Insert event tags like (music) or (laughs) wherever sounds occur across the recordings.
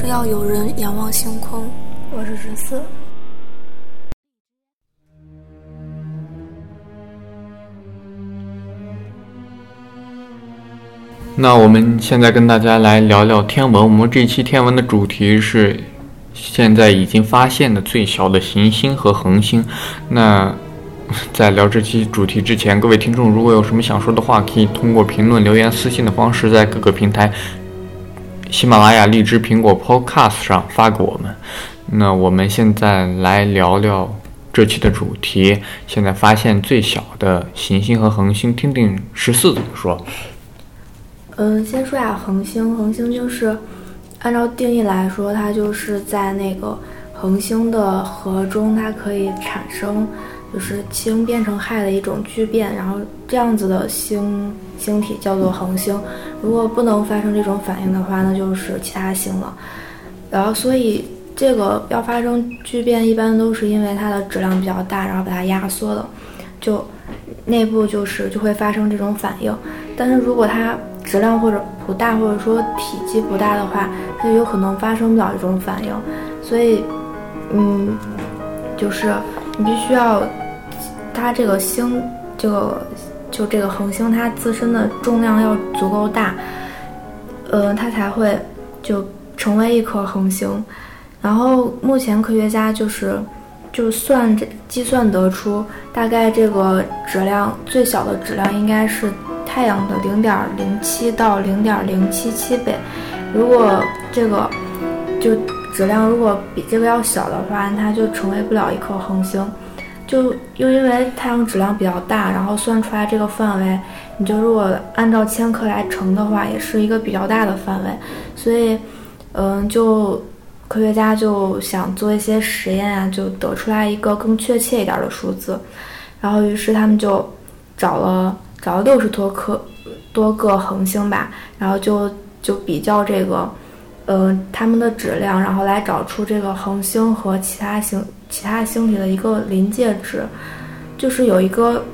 只要有人仰望星空。我是十四。那我们现在跟大家来聊聊天文。我们这期天文的主题是现在已经发现的最小的行星和恒星。那 (laughs) 在聊这期主题之前，各位听众如果有什么想说的话，可以通过评论、留言、私信的方式，在各个平台，喜马拉雅、荔枝、苹果 Podcast 上发给我们。那我们现在来聊聊这期的主题：现在发现最小的行星和恒星，听听十四怎么说。嗯，先说下恒星，恒星就是按照定义来说，它就是在那个恒星的核中，它可以产生。就是氢变成氦的一种聚变，然后这样子的星星体叫做恒星。如果不能发生这种反应的话，那就是其他星了。然后，所以这个要发生聚变，一般都是因为它的质量比较大，然后把它压缩了，就内部就是就会发生这种反应。但是如果它质量或者不大，或者说体积不大的话，它就有可能发生不了这种反应。所以，嗯，就是你必须要。它这个星，这个就这个恒星，它自身的重量要足够大，呃，它才会就成为一颗恒星。然后目前科学家就是就算这计算得出，大概这个质量最小的质量应该是太阳的零点零七到零点零七七倍。如果这个就质量如果比这个要小的话，它就成为不了一颗恒星。就又因为太阳质量比较大，然后算出来这个范围，你就如果按照千克来乘的话，也是一个比较大的范围。所以，嗯，就科学家就想做一些实验啊，就得出来一个更确切一点的数字。然后，于是他们就找了找了六十多颗多个恒星吧，然后就就比较这个，呃，它们的质量，然后来找出这个恒星和其他星。其他星体的一个临界值，就是有一个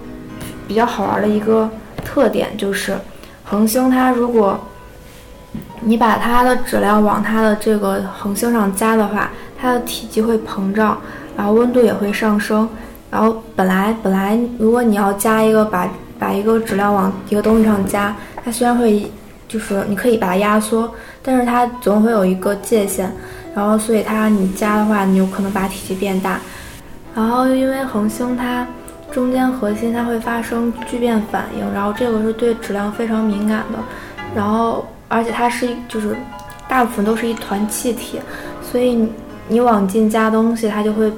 比较好玩的一个特点，就是恒星它如果你把它的质量往它的这个恒星上加的话，它的体积会膨胀，然后温度也会上升。然后本来本来如果你要加一个把把一个质量往一个东西上加，它虽然会就是你可以把它压缩，但是它总会有一个界限。然后，所以它你加的话，你有可能把体积变大。然后，因为恒星它中间核心它会发生聚变反应，然后这个是对质量非常敏感的。然后，而且它是就是大部分都是一团气体，所以你往进加东西，它就会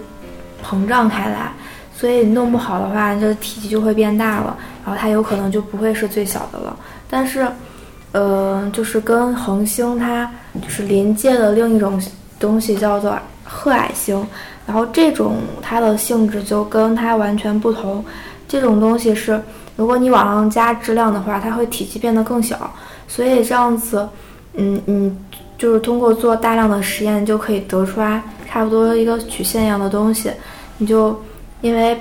膨胀开来。所以弄不好的话，这体积就会变大了，然后它有可能就不会是最小的了。但是，呃，就是跟恒星它就是临界的另一种。东西叫做褐矮星，然后这种它的性质就跟它完全不同。这种东西是，如果你往上加质量的话，它会体积变得更小。所以这样子，嗯嗯，就是通过做大量的实验就可以得出来差不多一个曲线一样的东西。你就因为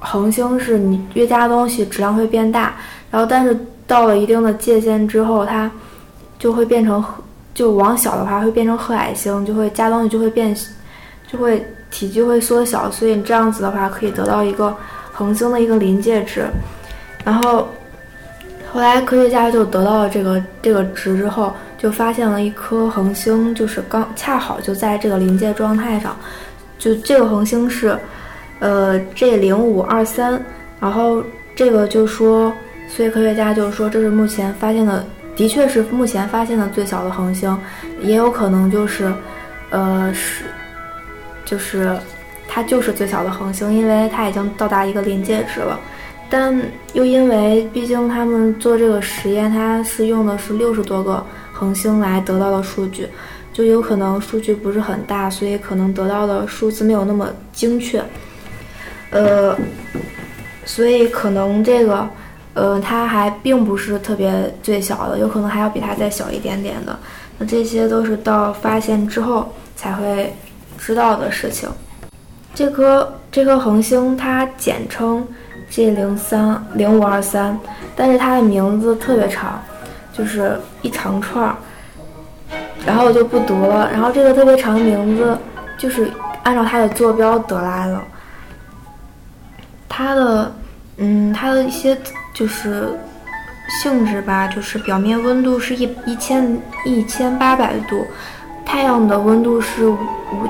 恒星是你越加东西质量会变大，然后但是到了一定的界限之后，它就会变成。就往小的话会变成褐矮星，就会加东西就会变，就会体积会缩小，所以这样子的话可以得到一个恒星的一个临界值。然后后来科学家就得到了这个这个值之后，就发现了一颗恒星，就是刚恰好就在这个临界状态上。就这个恒星是呃 G 零五二三，然后这个就说，所以科学家就说这是目前发现的。的确是目前发现的最小的恒星，也有可能就是，呃，是，就是它就是最小的恒星，因为它已经到达一个临界值了。但又因为毕竟他们做这个实验，它是用的是六十多个恒星来得到的数据，就有可能数据不是很大，所以可能得到的数字没有那么精确。呃，所以可能这个。呃，它还并不是特别最小的，有可能还要比它再小一点点的。那这些都是到发现之后才会知道的事情。这颗这颗恒星它简称 G 零三零五二三，但是它的名字特别长，就是一长串儿。然后我就不读了。然后这个特别长的名字就是按照它的坐标得来的。它的，嗯，它的一些就是性质吧，就是表面温度是一一千一千八百度，太阳的温度是五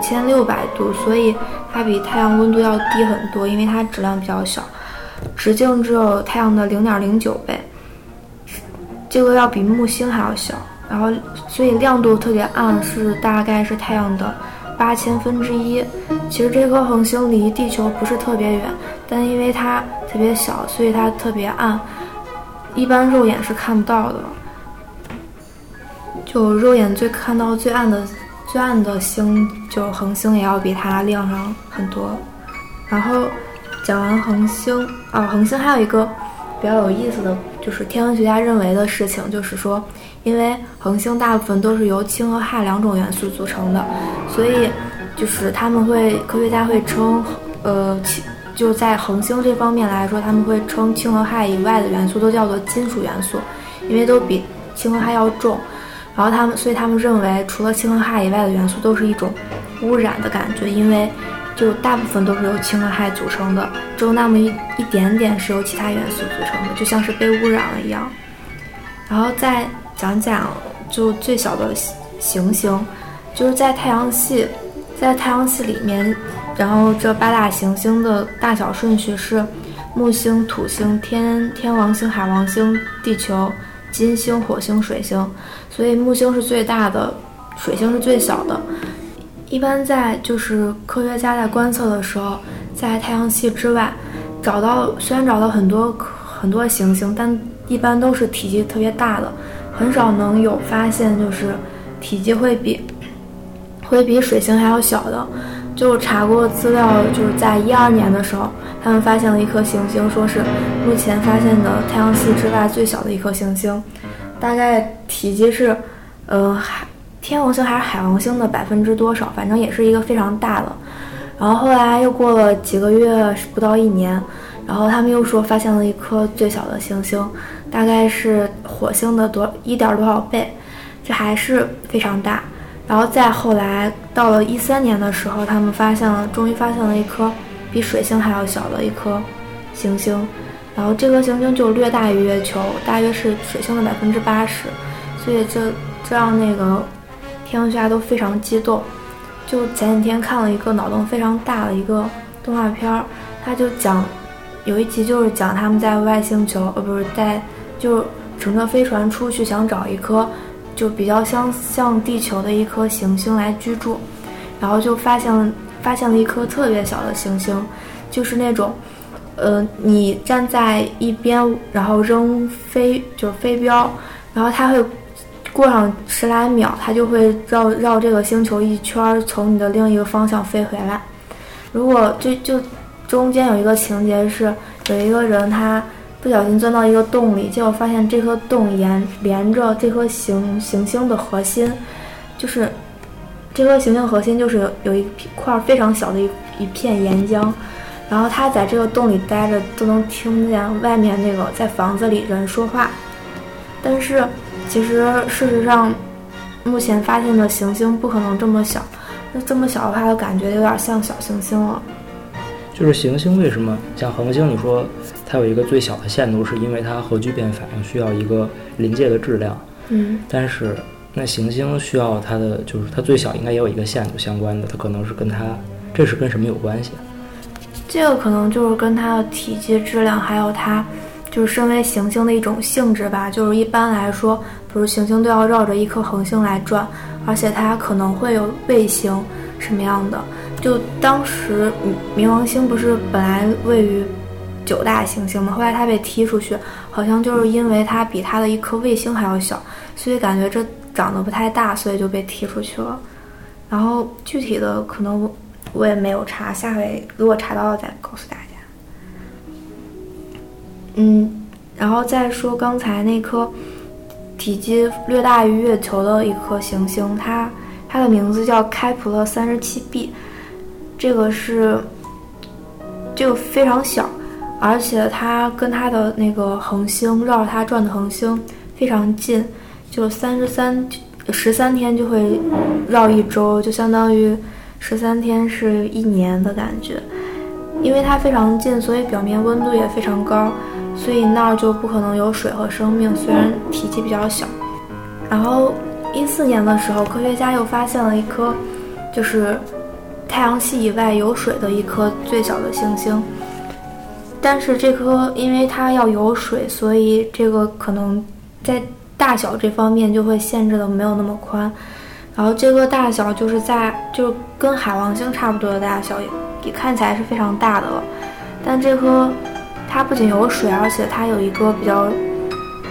千六百度，所以它比太阳温度要低很多，因为它质量比较小，直径只有太阳的零点零九倍，这个要比木星还要小。然后，所以亮度特别暗，是大概是太阳的八千分之一。其实这颗恒星离地球不是特别远，但因为它特别小，所以它特别暗，一般肉眼是看不到的。就肉眼最看到最暗的最暗的星，就恒星也要比它亮上很多。然后讲完恒星，啊，恒星还有一个比较有意思的就是天文学家认为的事情，就是说。因为恒星大部分都是由氢和氦两种元素组成的，所以就是他们会科学家会称，呃氢，就在恒星这方面来说，他们会称氢和氦以外的元素都叫做金属元素，因为都比氢和氦要重。然后他们，所以他们认为除了氢和氦以外的元素都是一种污染的感觉，因为就大部分都是由氢和氦组成的，只有那么一一点点是由其他元素组成的，就像是被污染了一样。然后再讲讲就最小的行星，就是在太阳系，在太阳系里面，然后这八大行星的大小顺序是木星、土星、天天王星、海王星、地球、金星、火星、水星。所以木星是最大的，水星是最小的。一般在就是科学家在观测的时候，在太阳系之外找到，虽然找到很多很多行星，但一般都是体积特别大的。很少能有发现，就是体积会比会比水星还要小的。就查过资料，就是在一二年的时候，他们发现了一颗行星，说是目前发现的太阳系之外最小的一颗行星，大概体积是，呃，海天王星还是海王星的百分之多少？反正也是一个非常大的。然后后来又过了几个月，不到一年。然后他们又说发现了一颗最小的行星，大概是火星的多一点多少倍，这还是非常大。然后再后来到了一三年的时候，他们发现了，终于发现了一颗比水星还要小的一颗行星。然后这颗行星就略大于月球，大约是水星的百分之八十。所以这这让那个天文学家都非常激动。就前几天看了一个脑洞非常大的一个动画片儿，他就讲。有一集就是讲他们在外星球，呃，不是在，就乘着飞船出去，想找一颗就比较相像地球的一颗行星来居住，然后就发现了发现了一颗特别小的行星，就是那种，呃，你站在一边，然后扔飞就是飞镖，然后它会过上十来秒，它就会绕绕这个星球一圈儿，从你的另一个方向飞回来。如果就就。中间有一个情节是，有一个人他不小心钻到一个洞里，结果发现这颗洞沿连着这颗行行星的核心，就是这颗行星核心就是有有一块非常小的一一片岩浆，然后他在这个洞里待着都能听见外面那个在房子里人说话，但是其实事实上，目前发现的行星不可能这么小，那这么小的话，就感觉有点像小行星了。就是行星为什么像恒星？你说它有一个最小的限度，是因为它核聚变反应需要一个临界的质量。嗯。但是那行星需要它的，就是它最小应该也有一个限度相关的，它可能是跟它，这是跟什么有关系？这个可能就是跟它的体积、质量，还有它就是身为行星的一种性质吧。就是一般来说，比如行星都要绕着一颗恒星来转，而且它可能会有卫星什么样的。就当时冥王星不是本来位于九大行星吗？后来它被踢出去，好像就是因为它比它的一颗卫星还要小，所以感觉这长得不太大，所以就被踢出去了。然后具体的可能我也没有查，下回如果查到了再告诉大家。嗯，然后再说刚才那颗体积略大于月球的一颗行星，它它的名字叫开普勒三十七 b。这个是，这个非常小，而且它跟它的那个恒星绕着它转的恒星非常近，就三十三十三天就会绕一周，就相当于十三天是一年的感觉。因为它非常近，所以表面温度也非常高，所以那儿就不可能有水和生命。虽然体积比较小。然后一四年的时候，科学家又发现了一颗，就是太阳系以外有水的一颗最小的行星。但是这颗因为它要有水，所以这个可能在大小这方面就会限制的没有那么宽。然后这个大小就是在就跟海王星差不多的大小，也也看起来是非常大的了。但这颗它不仅有水，而且它有一个比较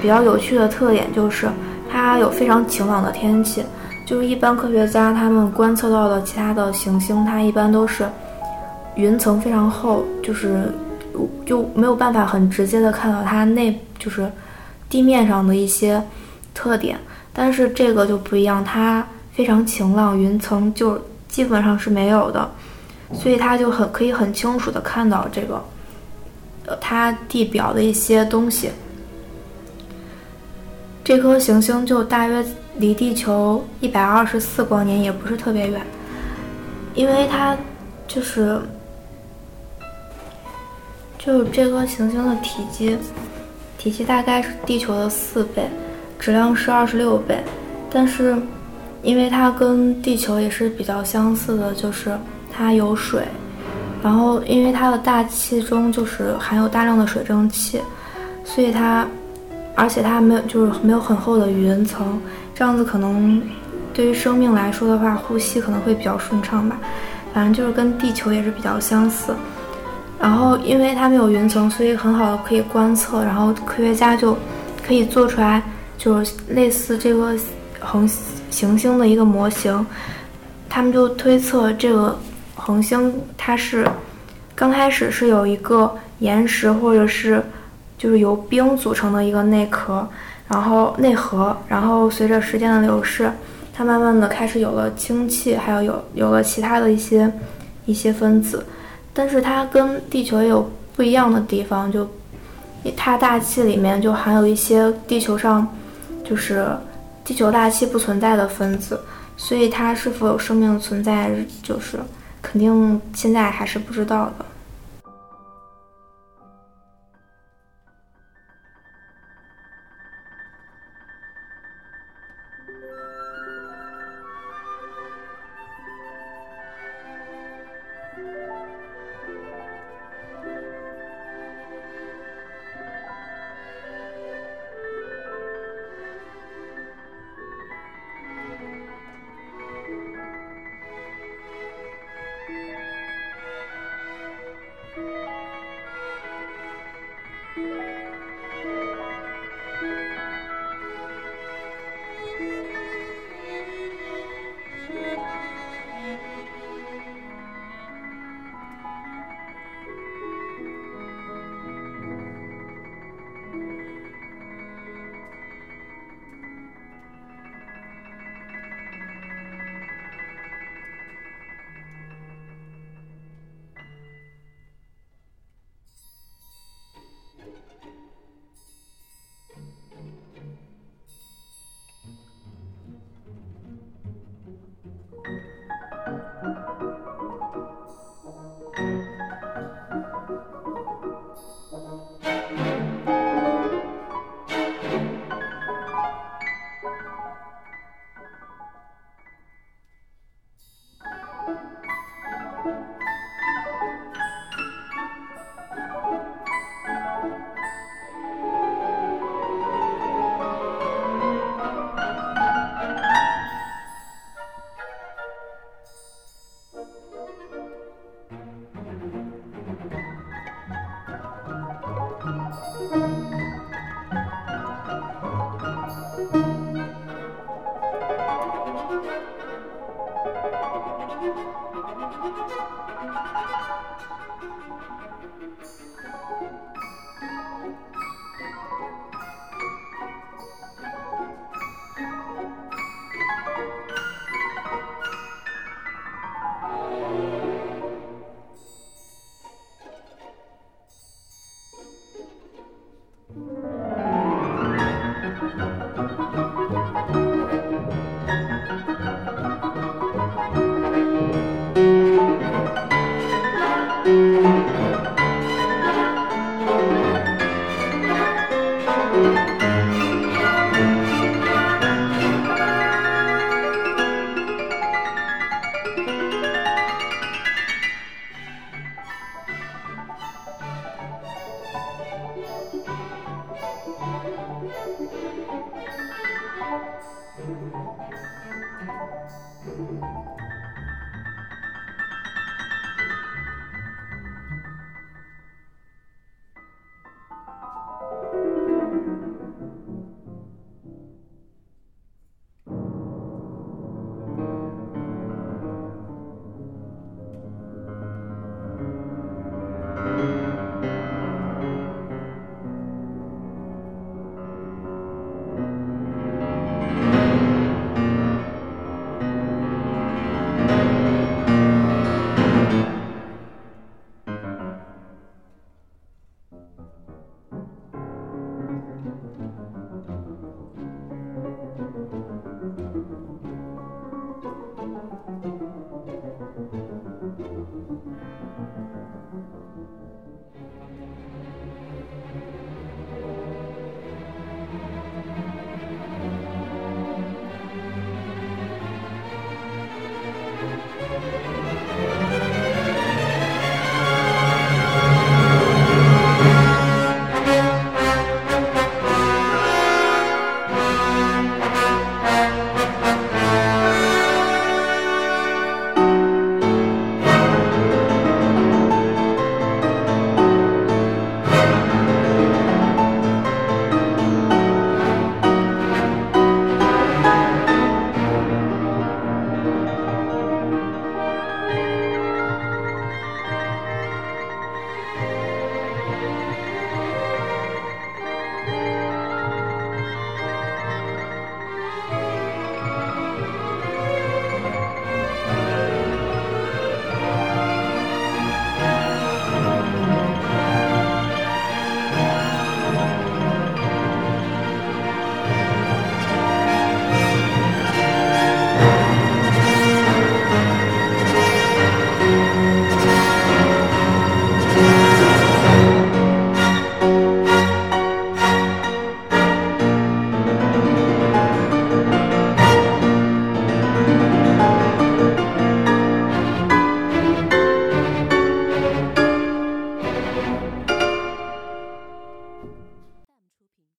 比较有趣的特点，就是它有非常晴朗的天气。就是一般科学家他们观测到的其他的行星，它一般都是云层非常厚，就是。就没有办法很直接的看到它内就是地面上的一些特点，但是这个就不一样，它非常晴朗，云层就基本上是没有的，所以它就很可以很清楚的看到这个，呃，它地表的一些东西。这颗行星就大约离地球一百二十四光年，也不是特别远，因为它就是。就是这颗行星的体积，体积大概是地球的四倍，质量是二十六倍。但是，因为它跟地球也是比较相似的，就是它有水，然后因为它的大气中就是含有大量的水蒸气，所以它，而且它没有就是没有很厚的云层，这样子可能对于生命来说的话，呼吸可能会比较顺畅吧。反正就是跟地球也是比较相似。然后，因为它没有云层，所以很好的可以观测。然后科学家就可以做出来，就是类似这个恒行星的一个模型。他们就推测这个恒星它是刚开始是有一个岩石或者是就是由冰组成的一个内壳，然后内核，然后随着时间的流逝，它慢慢的开始有了氢气，还有有有了其他的一些一些分子。但是它跟地球也有不一样的地方，就它大气里面就含有一些地球上就是地球大气不存在的分子，所以它是否有生命存在，就是肯定现在还是不知道的。